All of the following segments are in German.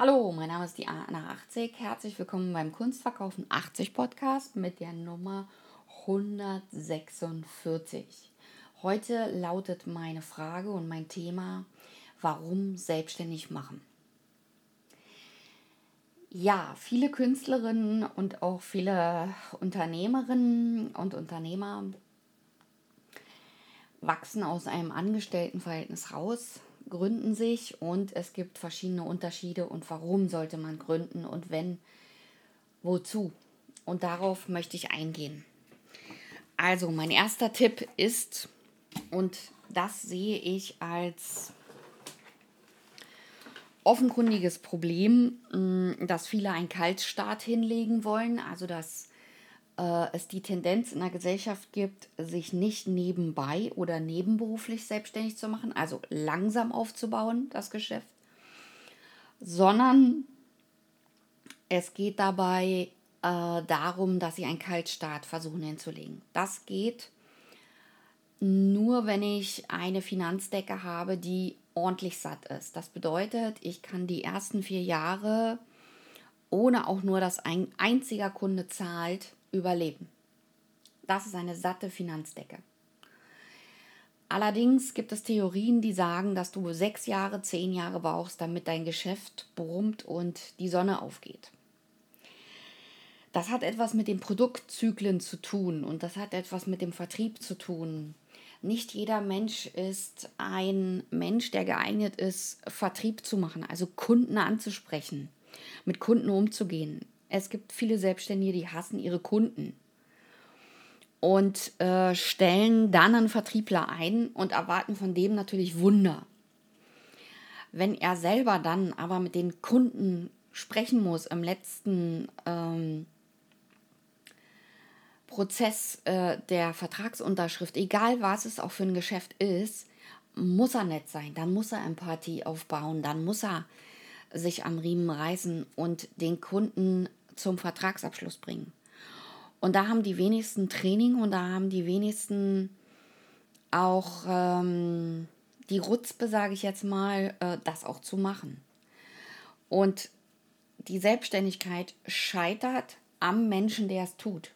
Hallo, mein Name ist die Anna80. Herzlich willkommen beim Kunstverkaufen 80 Podcast mit der Nummer 146. Heute lautet meine Frage und mein Thema, warum selbstständig machen? Ja, viele Künstlerinnen und auch viele Unternehmerinnen und Unternehmer wachsen aus einem Angestelltenverhältnis raus, gründen sich und es gibt verschiedene Unterschiede und warum sollte man gründen und wenn, wozu. Und darauf möchte ich eingehen. Also mein erster Tipp ist, und das sehe ich als offenkundiges Problem, mm, dass viele einen Kaltstart hinlegen wollen, also dass äh, es die Tendenz in der Gesellschaft gibt, sich nicht nebenbei oder nebenberuflich selbstständig zu machen, also langsam aufzubauen, das Geschäft, sondern es geht dabei äh, darum, dass sie einen Kaltstart versuchen hinzulegen. Das geht nur, wenn ich eine Finanzdecke habe, die ordentlich satt ist. Das bedeutet, ich kann die ersten vier Jahre, ohne auch nur, dass ein einziger Kunde zahlt, überleben. Das ist eine satte Finanzdecke. Allerdings gibt es Theorien, die sagen, dass du sechs Jahre, zehn Jahre brauchst, damit dein Geschäft brummt und die Sonne aufgeht. Das hat etwas mit den Produktzyklen zu tun und das hat etwas mit dem Vertrieb zu tun. Nicht jeder Mensch ist ein Mensch, der geeignet ist, Vertrieb zu machen, also Kunden anzusprechen, mit Kunden umzugehen. Es gibt viele Selbstständige, die hassen ihre Kunden und äh, stellen dann einen Vertriebler ein und erwarten von dem natürlich Wunder. Wenn er selber dann aber mit den Kunden sprechen muss im letzten ähm, Prozess äh, der Vertragsunterschrift, egal was es auch für ein Geschäft ist, muss er nett sein, dann muss er Empathie aufbauen, dann muss er sich am Riemen reißen und den Kunden zum Vertragsabschluss bringen. Und da haben die wenigsten Training und da haben die wenigsten auch ähm, die Rutzpe, sage ich jetzt mal, äh, das auch zu machen. Und die Selbstständigkeit scheitert am Menschen, der es tut.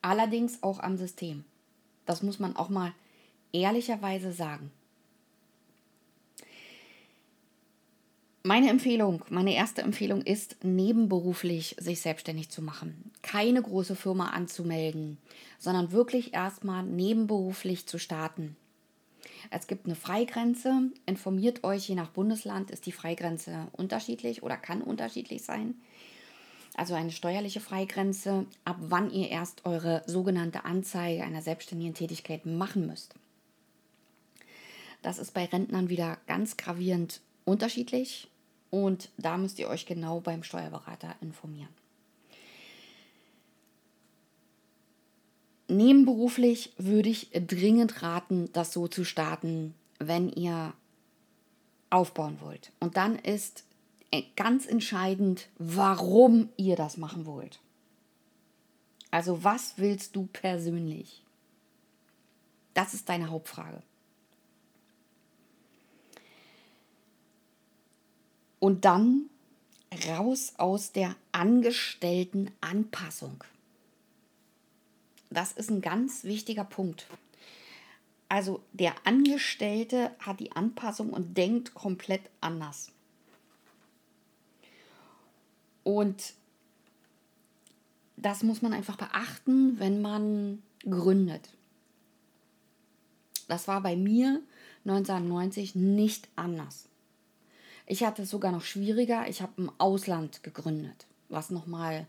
Allerdings auch am System. Das muss man auch mal ehrlicherweise sagen. Meine Empfehlung, meine erste Empfehlung ist, nebenberuflich sich selbstständig zu machen. Keine große Firma anzumelden, sondern wirklich erstmal nebenberuflich zu starten. Es gibt eine Freigrenze. Informiert euch, je nach Bundesland ist die Freigrenze unterschiedlich oder kann unterschiedlich sein. Also eine steuerliche Freigrenze, ab wann ihr erst eure sogenannte Anzeige einer selbstständigen Tätigkeit machen müsst. Das ist bei Rentnern wieder ganz gravierend unterschiedlich. Und da müsst ihr euch genau beim Steuerberater informieren. Nebenberuflich würde ich dringend raten, das so zu starten, wenn ihr aufbauen wollt. Und dann ist ganz entscheidend, warum ihr das machen wollt. Also was willst du persönlich? Das ist deine Hauptfrage. Und dann raus aus der angestellten Anpassung. Das ist ein ganz wichtiger Punkt. Also der Angestellte hat die Anpassung und denkt komplett anders. Und das muss man einfach beachten, wenn man gründet. Das war bei mir 1990 nicht anders. Ich hatte es sogar noch schwieriger. Ich habe im Ausland gegründet, was nochmal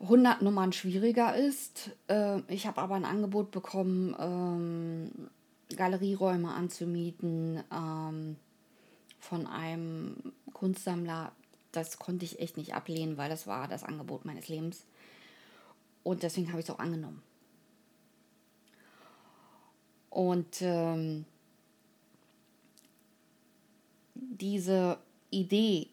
100 Nummern schwieriger ist. Äh, ich habe aber ein Angebot bekommen, ähm, Galerieräume anzumieten ähm, von einem Kunstsammler. Das konnte ich echt nicht ablehnen, weil das war das Angebot meines Lebens. Und deswegen habe ich es auch angenommen. Und ähm, diese Idee,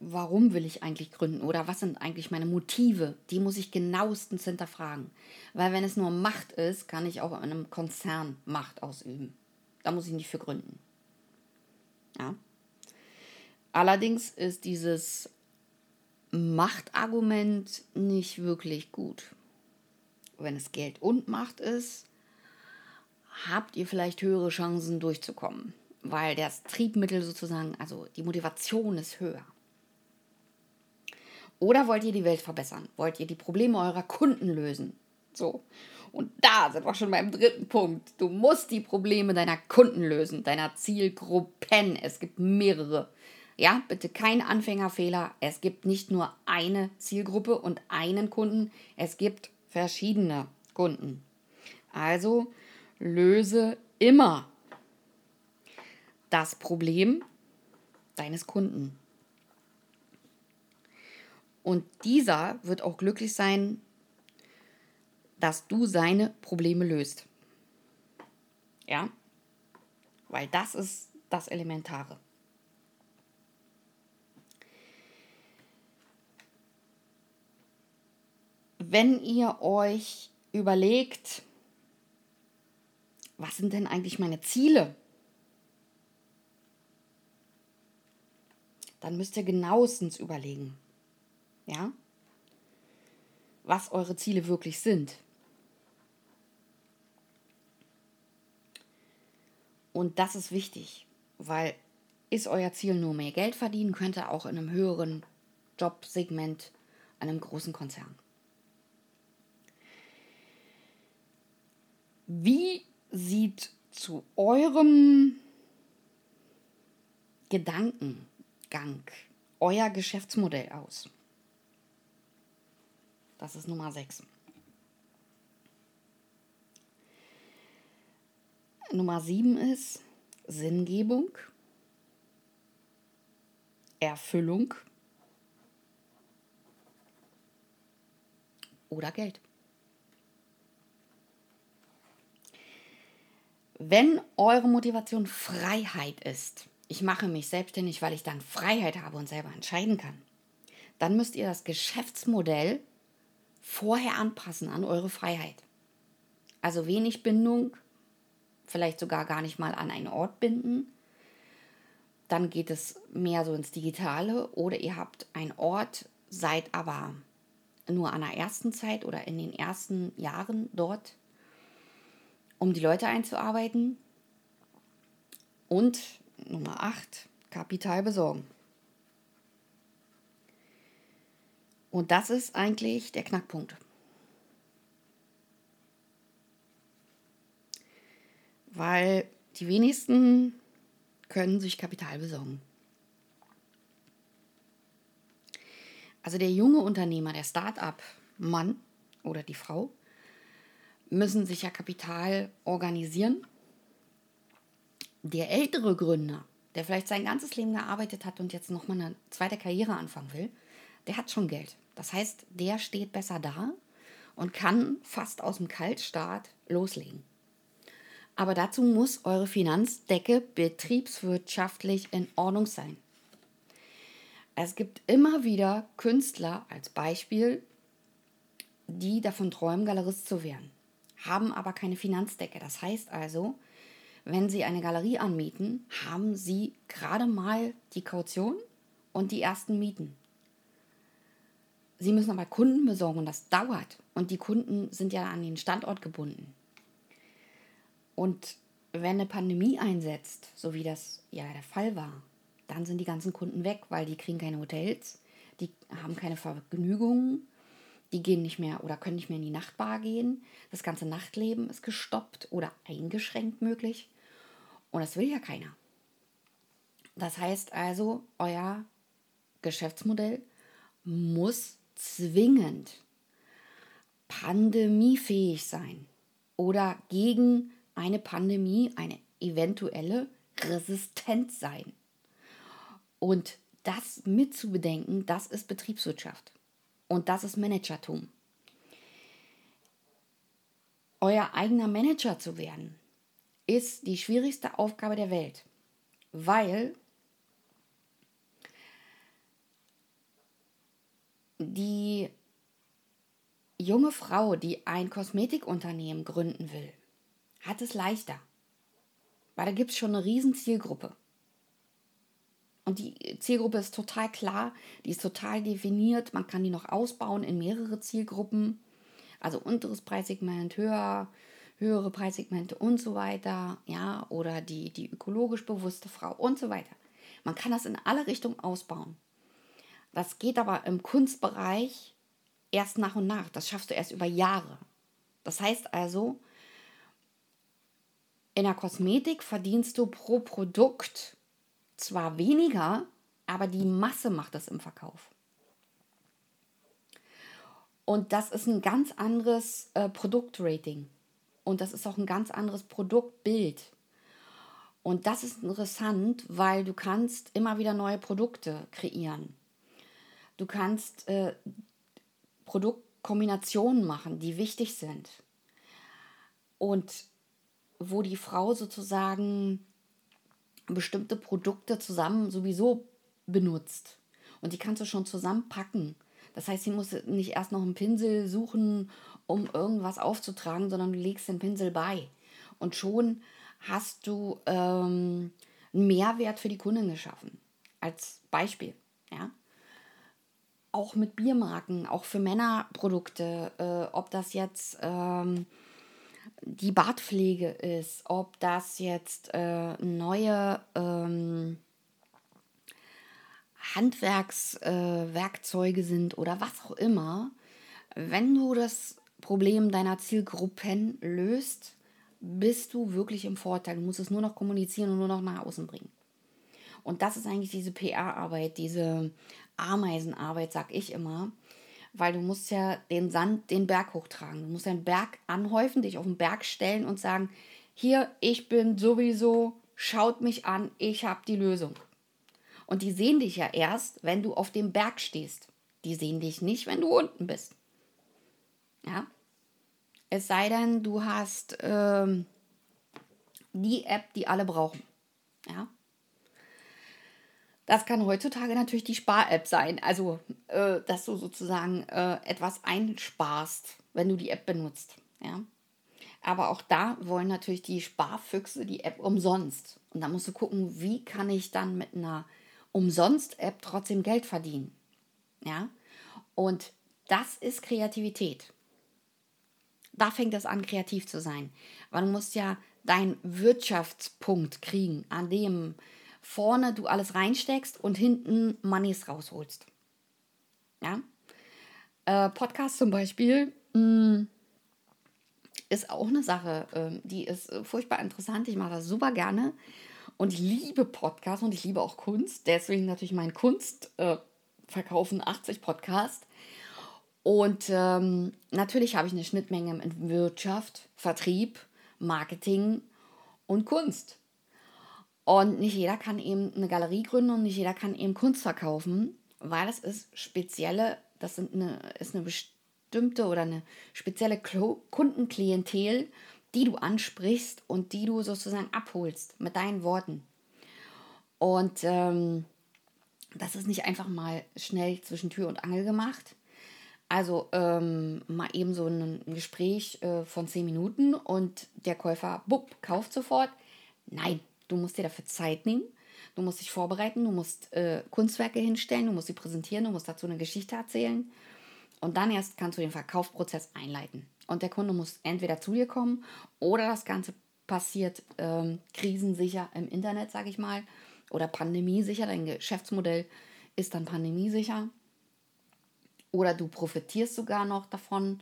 warum will ich eigentlich gründen oder was sind eigentlich meine Motive, die muss ich genauestens hinterfragen. Weil wenn es nur Macht ist, kann ich auch in einem Konzern Macht ausüben. Da muss ich nicht für gründen. Ja. Allerdings ist dieses Machtargument nicht wirklich gut. Wenn es Geld und Macht ist, habt ihr vielleicht höhere Chancen durchzukommen, weil das Triebmittel sozusagen, also die Motivation ist höher. Oder wollt ihr die Welt verbessern? Wollt ihr die Probleme eurer Kunden lösen? So. Und da sind wir schon beim dritten Punkt. Du musst die Probleme deiner Kunden lösen, deiner Zielgruppen. Es gibt mehrere. Ja, bitte kein Anfängerfehler. Es gibt nicht nur eine Zielgruppe und einen Kunden. Es gibt verschiedene Kunden. Also löse immer das Problem deines Kunden. Und dieser wird auch glücklich sein, dass du seine Probleme löst. Ja? Weil das ist das Elementare. Wenn ihr euch überlegt, was sind denn eigentlich meine Ziele? Dann müsst ihr genauestens überlegen, ja, was eure Ziele wirklich sind. Und das ist wichtig, weil ist euer Ziel nur mehr Geld verdienen, könnt ihr auch in einem höheren Jobsegment einem großen Konzern. Wie sieht zu eurem Gedankengang euer Geschäftsmodell aus? Das ist Nummer 6. Nummer 7 ist Sinngebung, Erfüllung oder Geld. Wenn eure Motivation Freiheit ist, ich mache mich selbstständig, weil ich dann Freiheit habe und selber entscheiden kann, dann müsst ihr das Geschäftsmodell vorher anpassen an eure Freiheit. Also wenig Bindung, vielleicht sogar gar nicht mal an einen Ort binden. Dann geht es mehr so ins Digitale oder ihr habt einen Ort, seid aber nur an der ersten Zeit oder in den ersten Jahren dort, um die Leute einzuarbeiten. Und Nummer 8, Kapital besorgen. Und das ist eigentlich der Knackpunkt. weil die wenigsten können sich Kapital besorgen. Also der junge Unternehmer, der Start-up-Mann oder die Frau, müssen sich ja Kapital organisieren. Der ältere Gründer, der vielleicht sein ganzes Leben gearbeitet hat und jetzt nochmal eine zweite Karriere anfangen will, der hat schon Geld. Das heißt, der steht besser da und kann fast aus dem Kaltstart loslegen. Aber dazu muss eure Finanzdecke betriebswirtschaftlich in Ordnung sein. Es gibt immer wieder Künstler als Beispiel, die davon träumen, Galerist zu werden, haben aber keine Finanzdecke. Das heißt also, wenn sie eine Galerie anmieten, haben sie gerade mal die Kaution und die ersten Mieten. Sie müssen aber Kunden besorgen und das dauert. Und die Kunden sind ja an den Standort gebunden. Und wenn eine Pandemie einsetzt, so wie das ja der Fall war, dann sind die ganzen Kunden weg, weil die kriegen keine Hotels, die haben keine Vergnügungen, die gehen nicht mehr oder können nicht mehr in die Nachtbar gehen. Das ganze Nachtleben ist gestoppt oder eingeschränkt möglich. Und das will ja keiner. Das heißt also, euer Geschäftsmodell muss zwingend pandemiefähig sein oder gegen eine Pandemie, eine eventuelle Resistenz sein. Und das mitzubedenken, das ist Betriebswirtschaft. Und das ist Managertum. Euer eigener Manager zu werden, ist die schwierigste Aufgabe der Welt, weil die junge Frau, die ein Kosmetikunternehmen gründen will, hat es leichter. Weil da gibt es schon eine riesen Zielgruppe. Und die Zielgruppe ist total klar, die ist total definiert. Man kann die noch ausbauen in mehrere Zielgruppen. Also unteres Preissegment, höher, höhere Preissegmente und so weiter. Ja, oder die, die ökologisch bewusste Frau und so weiter. Man kann das in alle Richtungen ausbauen. Das geht aber im Kunstbereich erst nach und nach. Das schaffst du erst über Jahre. Das heißt also, in der Kosmetik verdienst du pro Produkt zwar weniger, aber die Masse macht es im Verkauf. Und das ist ein ganz anderes äh, Produktrating. Und das ist auch ein ganz anderes Produktbild. Und das ist interessant, weil du kannst immer wieder neue Produkte kreieren. Du kannst äh, Produktkombinationen machen, die wichtig sind. Und wo die Frau sozusagen bestimmte Produkte zusammen sowieso benutzt. Und die kannst du schon zusammenpacken. Das heißt, sie muss nicht erst noch einen Pinsel suchen, um irgendwas aufzutragen, sondern du legst den Pinsel bei. Und schon hast du ähm, einen Mehrwert für die Kundin geschaffen. Als Beispiel. Ja? Auch mit Biermarken, auch für Männerprodukte, äh, ob das jetzt ähm, die Bartpflege ist, ob das jetzt äh, neue ähm, Handwerkswerkzeuge äh, sind oder was auch immer, wenn du das Problem deiner Zielgruppen löst, bist du wirklich im Vorteil. Du musst es nur noch kommunizieren und nur noch nach außen bringen. Und das ist eigentlich diese PR-Arbeit, diese Ameisenarbeit, sag ich immer, weil du musst ja den Sand den Berg hochtragen. Du musst den Berg anhäufen, dich auf den Berg stellen und sagen, hier, ich bin sowieso, schaut mich an, ich habe die Lösung. Und die sehen dich ja erst, wenn du auf dem Berg stehst. Die sehen dich nicht, wenn du unten bist. Ja? Es sei denn, du hast ähm, die App, die alle brauchen. Ja? Das kann heutzutage natürlich die Spar-App sein. Also, äh, dass du sozusagen äh, etwas einsparst, wenn du die App benutzt. Ja? Aber auch da wollen natürlich die Sparfüchse die App umsonst. Und da musst du gucken, wie kann ich dann mit einer Umsonst-App trotzdem Geld verdienen. Ja? Und das ist Kreativität. Da fängt es an, kreativ zu sein. Weil du musst ja deinen Wirtschaftspunkt kriegen, an dem vorne du alles reinsteckst und hinten Moneys rausholst. Ja? Äh, Podcast zum Beispiel mh, mm, ist auch eine Sache, äh, die ist äh, furchtbar interessant. Ich mache das super gerne und ich liebe Podcasts und ich liebe auch Kunst. Deswegen natürlich mein Kunst äh, verkaufen 80 Podcast. Und ähm, natürlich habe ich eine Schnittmenge in Wirtschaft, Vertrieb, Marketing und Kunst. Und nicht jeder kann eben eine Galerie gründen und nicht jeder kann eben Kunst verkaufen, weil es ist spezielle, das sind eine, ist eine bestimmte oder eine spezielle Kundenklientel, die du ansprichst und die du sozusagen abholst mit deinen Worten. Und ähm, das ist nicht einfach mal schnell zwischen Tür und Angel gemacht. Also ähm, mal eben so ein Gespräch äh, von zehn Minuten und der Käufer, bupp, kauft sofort. Nein, Du musst dir dafür Zeit nehmen. Du musst dich vorbereiten, du musst äh, Kunstwerke hinstellen, du musst sie präsentieren, du musst dazu eine Geschichte erzählen. Und dann erst kannst du den Verkaufsprozess einleiten. Und der Kunde muss entweder zu dir kommen oder das Ganze passiert ähm, krisensicher im Internet, sage ich mal, oder pandemiesicher. Dein Geschäftsmodell ist dann pandemiesicher. Oder du profitierst sogar noch davon.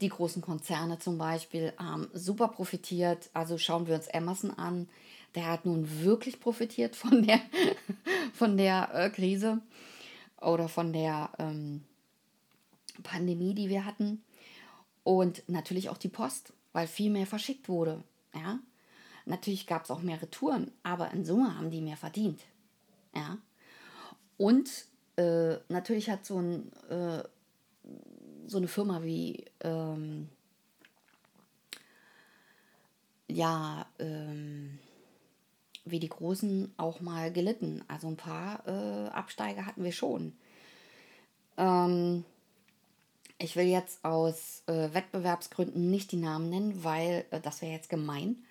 Die großen Konzerne zum Beispiel haben super profitiert. Also schauen wir uns Amazon an der hat nun wirklich profitiert von der, von der äh, Krise oder von der ähm, Pandemie, die wir hatten. Und natürlich auch die Post, weil viel mehr verschickt wurde. Ja? Natürlich gab es auch mehr Retouren, aber in Summe haben die mehr verdient. Ja? Und äh, natürlich hat so, ein, äh, so eine Firma wie ähm, ja, ähm, wie die Großen auch mal gelitten. Also ein paar äh, Absteiger hatten wir schon. Ähm, ich will jetzt aus äh, Wettbewerbsgründen nicht die Namen nennen, weil äh, das wäre jetzt gemein.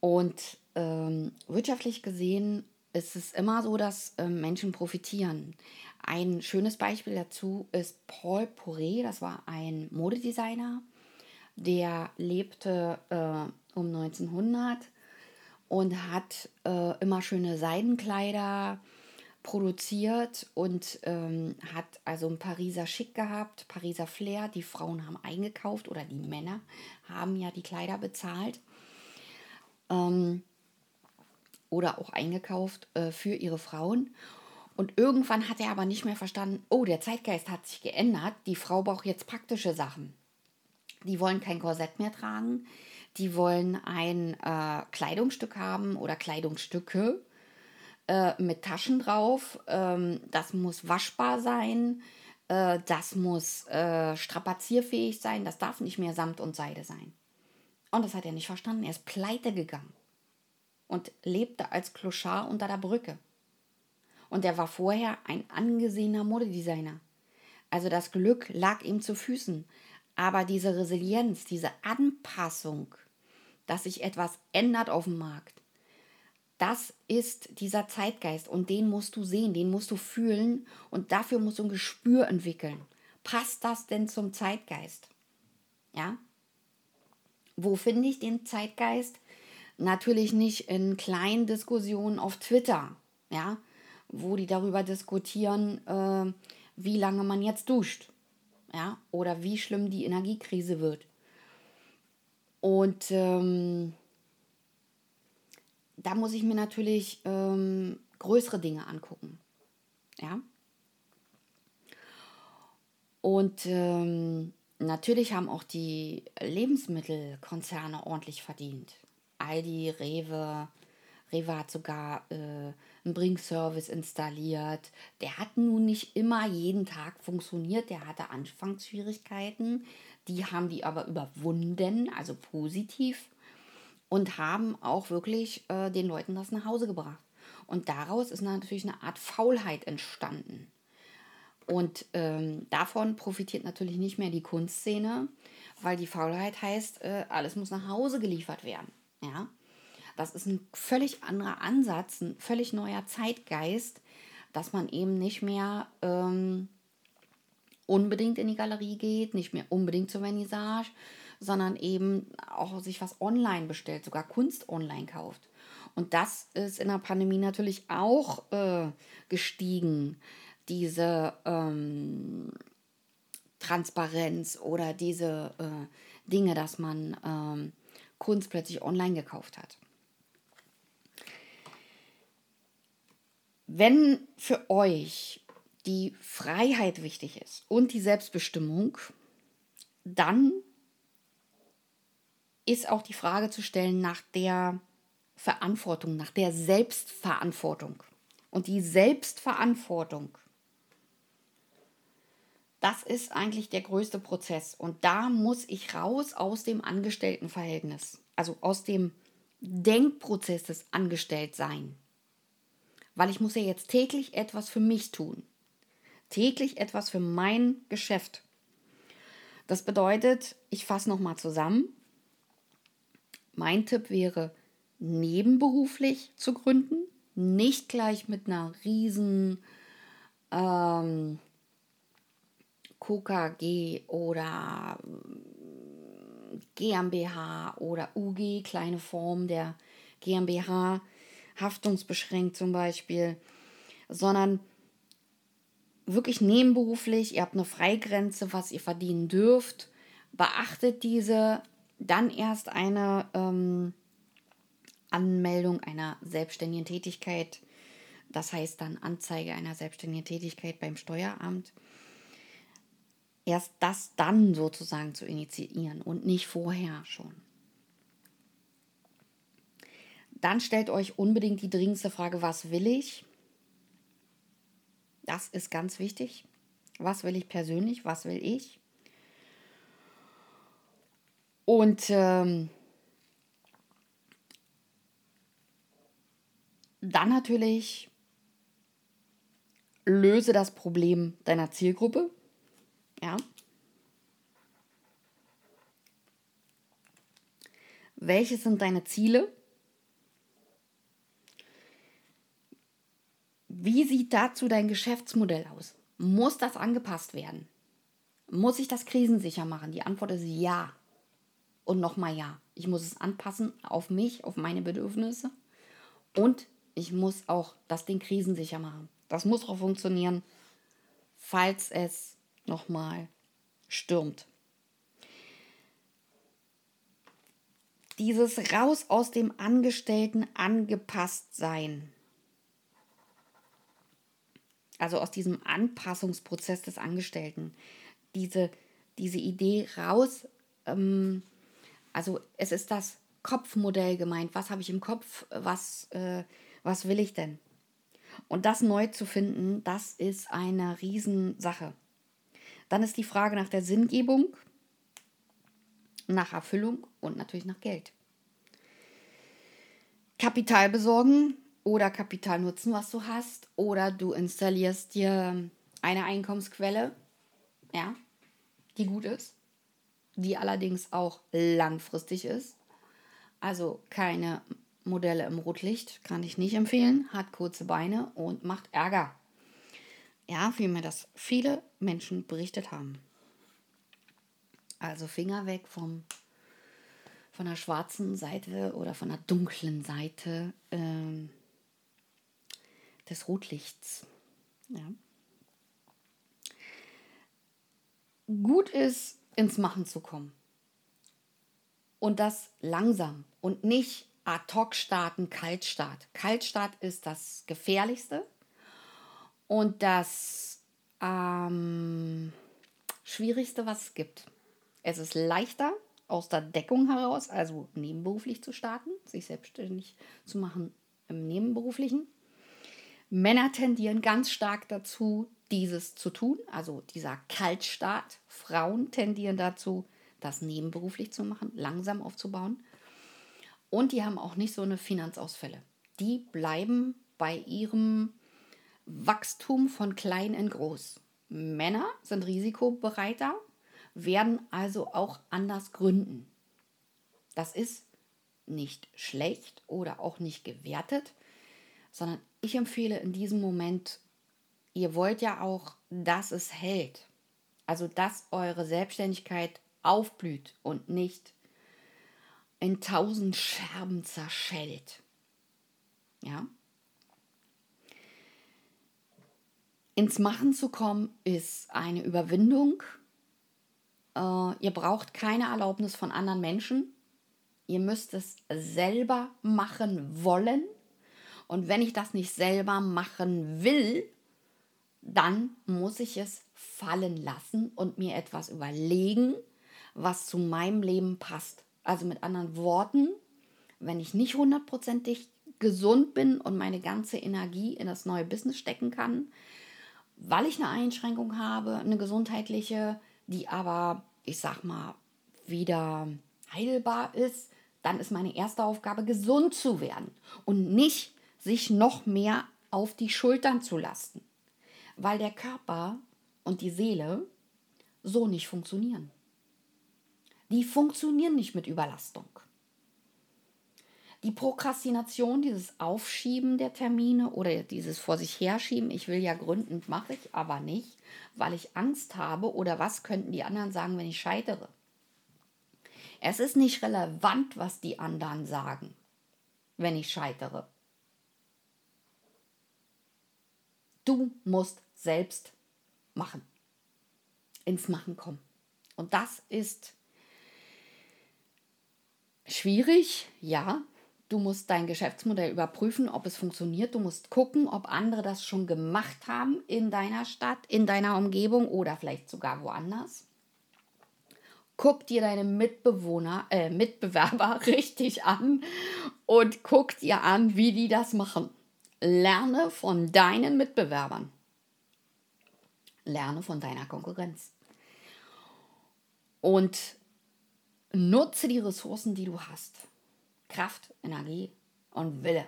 Und ähm, wirtschaftlich gesehen es ist immer so, dass äh, Menschen profitieren. Ein schönes Beispiel dazu ist Paul Poré, das war ein Modedesigner, der lebte äh, um 1900 und hat äh, immer schöne Seidenkleider produziert und ähm, hat also ein Pariser Schick gehabt, Pariser Flair. Die Frauen haben eingekauft oder die Männer haben ja die Kleider bezahlt ähm, oder auch eingekauft äh, für ihre Frauen. Und irgendwann hat er aber nicht mehr verstanden, oh, der Zeitgeist hat sich geändert, die Frau braucht jetzt praktische Sachen. Die wollen kein Korsett mehr tragen, die wollen ein äh, Kleidungsstück haben oder Kleidungsstücke äh, mit Taschen drauf. Ähm, das muss waschbar sein, äh, das muss äh, strapazierfähig sein, das darf nicht mehr Samt und Seide sein. Und das hat er nicht verstanden, er ist pleite gegangen und lebte als Clochard unter der Brücke. Und er war vorher ein angesehener Modedesigner. Also das Glück lag ihm zu Füßen. Aber diese Resilienz, diese Anpassung, dass sich etwas ändert auf dem Markt, das ist dieser Zeitgeist und den musst du sehen, den musst du fühlen und dafür musst du ein Gespür entwickeln. Passt das denn zum Zeitgeist? Ja? Wo finde ich den Zeitgeist? Natürlich nicht in kleinen Diskussionen auf Twitter, ja, wo die darüber diskutieren, äh, wie lange man jetzt duscht, ja, oder wie schlimm die Energiekrise wird. Und ähm, da muss ich mir natürlich ähm, größere Dinge angucken, ja. Und ähm, natürlich haben auch die Lebensmittelkonzerne ordentlich verdient. Aldi, Rewe. Rewe hat sogar äh, einen Bringservice installiert. Der hat nun nicht immer jeden Tag funktioniert. Der hatte Anfangsschwierigkeiten. Die haben die aber überwunden, also positiv. Und haben auch wirklich äh, den Leuten das nach Hause gebracht. Und daraus ist natürlich eine Art Faulheit entstanden. Und ähm, davon profitiert natürlich nicht mehr die Kunstszene, weil die Faulheit heißt, äh, alles muss nach Hause geliefert werden. Ja? Das ist ein völlig anderer Ansatz, ein völlig neuer Zeitgeist, dass man eben nicht mehr ähm, unbedingt in die Galerie geht, nicht mehr unbedingt zur Vernissage, sondern eben auch sich was online bestellt, sogar Kunst online kauft. Und das ist in der Pandemie natürlich auch äh, gestiegen, diese ähm, Transparenz oder diese äh, Dinge, dass man ähm, Kunst plötzlich online gekauft hat. Wenn für euch die Freiheit wichtig ist und die Selbstbestimmung, dann ist auch die Frage zu stellen nach der Verantwortung, nach der Selbstverantwortung. Und die Selbstverantwortung, das ist eigentlich der größte Prozess. Und da muss ich raus aus dem Angestelltenverhältnis, also aus dem Denkprozess des Angestelltsein. Weil ich muss ja jetzt täglich etwas für mich tun. Täglich etwas für mein Geschäft. Das bedeutet, ich fasse nochmal zusammen. Mein Tipp wäre, nebenberuflich zu gründen, nicht gleich mit einer riesen ähm, KKG oder GmbH oder UG, kleine Form der GmbH, haftungsbeschränkt zum Beispiel, sondern wirklich nebenberuflich, ihr habt eine Freigrenze, was ihr verdienen dürft, beachtet diese, dann erst eine ähm, Anmeldung einer selbstständigen Tätigkeit, das heißt dann Anzeige einer selbstständigen Tätigkeit beim Steueramt erst das dann sozusagen zu initiieren und nicht vorher schon. Dann stellt euch unbedingt die dringendste Frage, was will ich? Das ist ganz wichtig. Was will ich persönlich? Was will ich? Und ähm, dann natürlich löse das Problem deiner Zielgruppe. Ja. Welche sind deine Ziele? Wie sieht dazu dein Geschäftsmodell aus? Muss das angepasst werden? Muss ich das krisensicher machen? Die Antwort ist ja. Und nochmal ja. Ich muss es anpassen auf mich, auf meine Bedürfnisse. Und ich muss auch das Ding krisensicher machen. Das muss auch funktionieren, falls es nochmal stürmt. Dieses raus aus dem Angestellten angepasst sein. Also aus diesem Anpassungsprozess des Angestellten. Diese, diese Idee raus. Ähm, also es ist das Kopfmodell gemeint. Was habe ich im Kopf? Was, äh, was will ich denn? Und das neu zu finden, das ist eine Riesensache. Dann ist die Frage nach der Sinngebung, nach Erfüllung und natürlich nach Geld. Kapital besorgen oder Kapital nutzen, was du hast, oder du installierst dir eine Einkommensquelle, ja, die gut ist, die allerdings auch langfristig ist. Also keine Modelle im Rotlicht kann ich nicht empfehlen, hat kurze Beine und macht Ärger. Ja, wie mir das viele Menschen berichtet haben. Also Finger weg vom, von der schwarzen Seite oder von der dunklen Seite ähm, des Rotlichts. Ja. Gut ist, ins Machen zu kommen. Und das langsam und nicht ad hoc starten, Kaltstart. Kaltstart ist das gefährlichste und das ähm, schwierigste, was es gibt. Es ist leichter aus der Deckung heraus, also nebenberuflich zu starten, sich selbstständig zu machen im Nebenberuflichen. Männer tendieren ganz stark dazu, dieses zu tun, also dieser Kaltstart. Frauen tendieren dazu, das nebenberuflich zu machen, langsam aufzubauen. Und die haben auch nicht so eine Finanzausfälle. Die bleiben bei ihrem Wachstum von klein in groß. Männer sind risikobereiter, werden also auch anders gründen. Das ist nicht schlecht oder auch nicht gewertet, sondern ich empfehle in diesem Moment, ihr wollt ja auch, dass es hält. Also dass eure Selbstständigkeit aufblüht und nicht in tausend Scherben zerschellt. Ja? Ins Machen zu kommen ist eine Überwindung. Äh, ihr braucht keine Erlaubnis von anderen Menschen. Ihr müsst es selber machen wollen. Und wenn ich das nicht selber machen will, dann muss ich es fallen lassen und mir etwas überlegen, was zu meinem Leben passt. Also mit anderen Worten, wenn ich nicht hundertprozentig gesund bin und meine ganze Energie in das neue Business stecken kann, weil ich eine Einschränkung habe, eine gesundheitliche, die aber, ich sag mal, wieder heilbar ist, dann ist meine erste Aufgabe, gesund zu werden und nicht sich noch mehr auf die Schultern zu lasten, weil der Körper und die Seele so nicht funktionieren die funktionieren nicht mit Überlastung. Die Prokrastination, dieses Aufschieben der Termine oder dieses vor sich herschieben, ich will ja gründen, mache ich aber nicht, weil ich Angst habe oder was könnten die anderen sagen, wenn ich scheitere. Es ist nicht relevant, was die anderen sagen, wenn ich scheitere. Du musst selbst machen, ins Machen kommen. Und das ist Schwierig, ja. Du musst dein Geschäftsmodell überprüfen, ob es funktioniert. Du musst gucken, ob andere das schon gemacht haben in deiner Stadt, in deiner Umgebung oder vielleicht sogar woanders. Guck dir deine Mitbewohner, äh, Mitbewerber richtig an und guck dir an, wie die das machen. Lerne von deinen Mitbewerbern. Lerne von deiner Konkurrenz. Und Nutze die Ressourcen, die du hast. Kraft, Energie und Wille.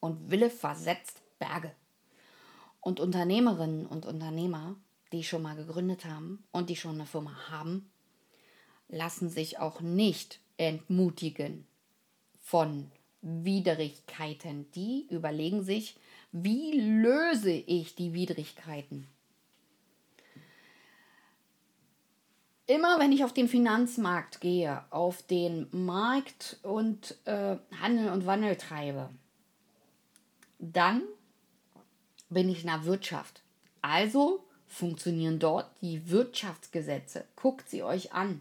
Und Wille versetzt Berge. Und Unternehmerinnen und Unternehmer, die schon mal gegründet haben und die schon eine Firma haben, lassen sich auch nicht entmutigen von Widrigkeiten. Die überlegen sich, Wie löse ich die Widrigkeiten? Immer wenn ich auf den Finanzmarkt gehe, auf den Markt und äh, Handel und Wandel treibe, dann bin ich in der Wirtschaft. Also funktionieren dort die Wirtschaftsgesetze. Guckt sie euch an.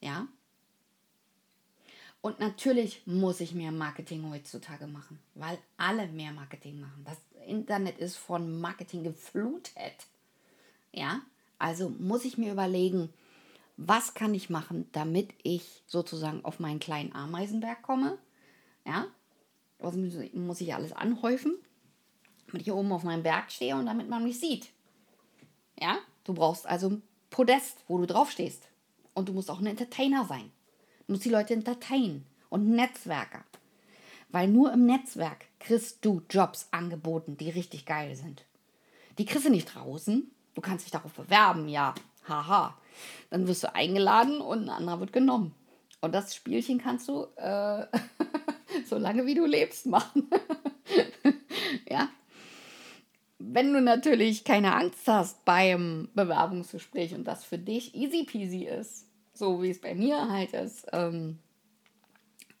Ja? Und natürlich muss ich mehr Marketing heutzutage machen, weil alle mehr Marketing machen. Das Internet ist von Marketing geflutet. Ja? Also muss ich mir überlegen, was kann ich machen, damit ich sozusagen auf meinen kleinen Ameisenberg komme. Ja, was muss ich alles anhäufen, damit ich hier oben auf meinem Berg stehe und damit man mich sieht. Ja, du brauchst also ein Podest, wo du drauf stehst. Und du musst auch ein Entertainer sein. Du musst die Leute entertainen und Netzwerker. Weil nur im Netzwerk kriegst du Jobs angeboten, die richtig geil sind. Die kriegst du nicht draußen, Du kannst dich darauf bewerben, ja. Haha. Dann wirst du eingeladen und ein anderer wird genommen. Und das Spielchen kannst du äh, so lange wie du lebst machen. ja. Wenn du natürlich keine Angst hast beim Bewerbungsgespräch und das für dich easy peasy ist, so wie es bei mir halt ist, ähm,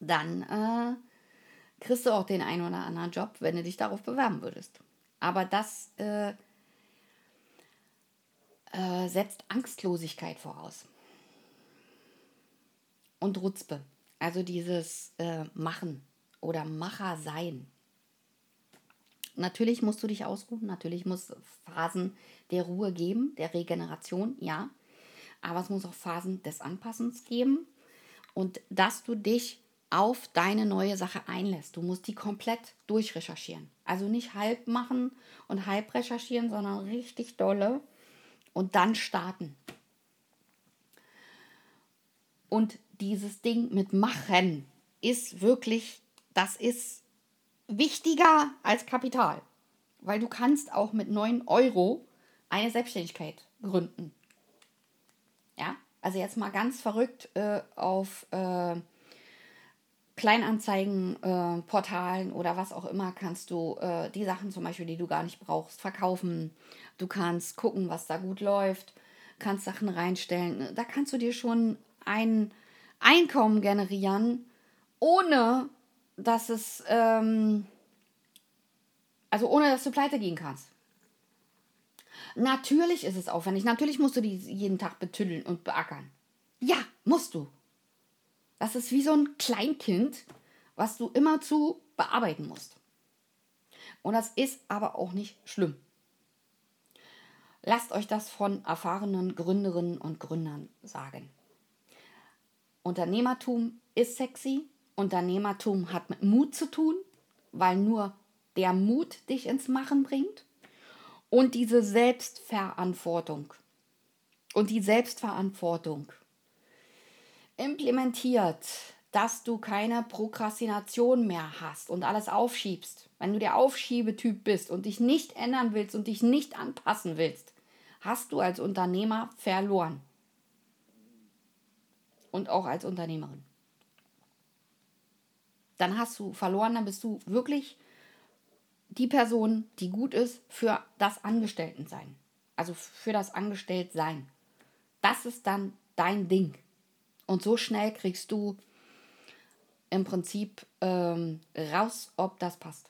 dann äh, kriegst du auch den einen oder anderen Job, wenn du dich darauf bewerben würdest. Aber das äh, äh, setzt Angstlosigkeit voraus. Und Rutzpe, also dieses äh, Machen oder Macher sein. Natürlich musst du dich ausruhen, natürlich muss Phasen der Ruhe geben, der Regeneration, ja. Aber es muss auch Phasen des Anpassens geben und dass du dich auf deine neue Sache einlässt. Du musst die komplett durchrecherchieren. Also nicht halb machen und halb recherchieren, sondern richtig dolle und dann starten. Und dieses Ding mit machen ist wirklich, das ist wichtiger als Kapital. Weil du kannst auch mit 9 Euro eine Selbstständigkeit gründen. Ja, also jetzt mal ganz verrückt äh, auf äh, Kleinanzeigen, äh, oder was auch immer kannst du äh, die Sachen zum Beispiel, die du gar nicht brauchst, verkaufen. Du kannst gucken, was da gut läuft, kannst Sachen reinstellen. Da kannst du dir schon ein Einkommen generieren, ohne dass es, ähm, also ohne dass du pleite gehen kannst. Natürlich ist es aufwendig. Natürlich musst du die jeden Tag betüddeln und beackern. Ja, musst du. Das ist wie so ein Kleinkind, was du immer zu bearbeiten musst. Und das ist aber auch nicht schlimm. Lasst euch das von erfahrenen Gründerinnen und Gründern sagen. Unternehmertum ist sexy. Unternehmertum hat mit Mut zu tun, weil nur der Mut dich ins Machen bringt. Und diese Selbstverantwortung. Und die Selbstverantwortung implementiert, dass du keine Prokrastination mehr hast und alles aufschiebst, wenn du der Aufschiebetyp bist und dich nicht ändern willst und dich nicht anpassen willst, hast du als Unternehmer verloren. Und auch als Unternehmerin. Dann hast du verloren, dann bist du wirklich die Person, die gut ist für das Angestelltensein. Also für das Angestelltsein. Das ist dann dein Ding. Und so schnell kriegst du im Prinzip ähm, raus, ob das passt.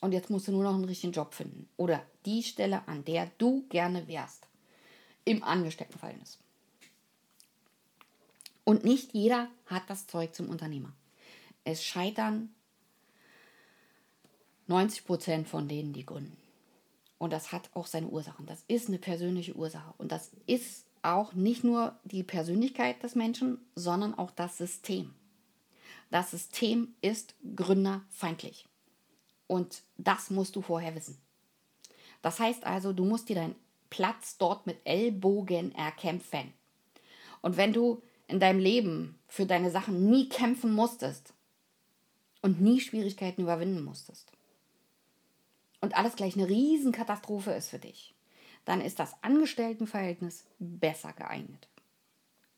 Und jetzt musst du nur noch einen richtigen Job finden. Oder die Stelle, an der du gerne wärst. Im Angestelltenverhältnis. Und nicht jeder hat das Zeug zum Unternehmer. Es scheitern 90 Prozent von denen, die gründen. Und das hat auch seine Ursachen. Das ist eine persönliche Ursache. Und das ist auch nicht nur die Persönlichkeit des Menschen, sondern auch das System. Das System ist gründerfeindlich. Und das musst du vorher wissen. Das heißt also, du musst dir deinen Platz dort mit Ellbogen erkämpfen. Und wenn du in deinem Leben für deine Sachen nie kämpfen musstest und nie Schwierigkeiten überwinden musstest und alles gleich eine Riesenkatastrophe ist für dich, dann ist das Angestelltenverhältnis besser geeignet.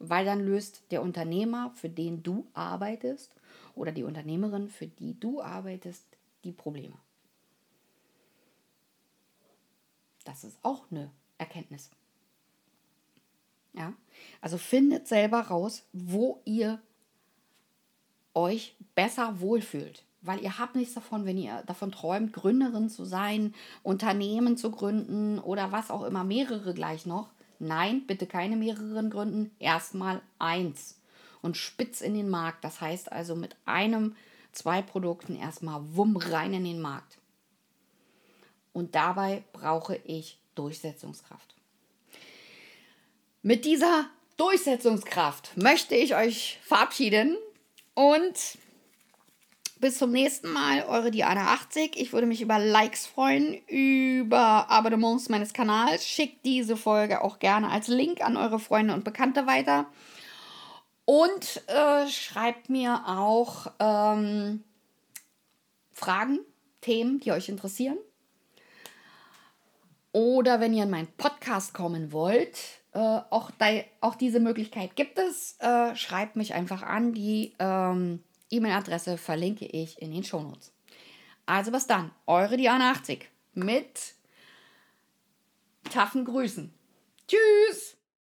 Weil dann löst der Unternehmer, für den du arbeitest, oder die Unternehmerin, für die du arbeitest, die Probleme. Das ist auch eine Erkenntnis. Ja? Also findet selber raus, wo ihr euch besser wohlfühlt. Weil ihr habt nichts davon, wenn ihr davon träumt, Gründerin zu sein, Unternehmen zu gründen oder was auch immer, mehrere gleich noch. Nein, bitte keine mehreren gründen. Erstmal eins und spitz in den Markt. Das heißt also mit einem, zwei Produkten erstmal wumm rein in den Markt. Und dabei brauche ich Durchsetzungskraft. Mit dieser Durchsetzungskraft möchte ich euch verabschieden und bis zum nächsten Mal, eure Diana80. Ich würde mich über Likes freuen, über Abonnements meines Kanals. Schickt diese Folge auch gerne als Link an eure Freunde und Bekannte weiter. Und äh, schreibt mir auch ähm, Fragen, Themen, die euch interessieren. Oder wenn ihr in meinen Podcast kommen wollt, äh, auch, auch diese Möglichkeit gibt es. Äh, schreibt mich einfach an. Die ähm, E-Mail-Adresse verlinke ich in den Shownotes. Also bis dann, eure Diana 80 mit taffen Grüßen. Tschüss!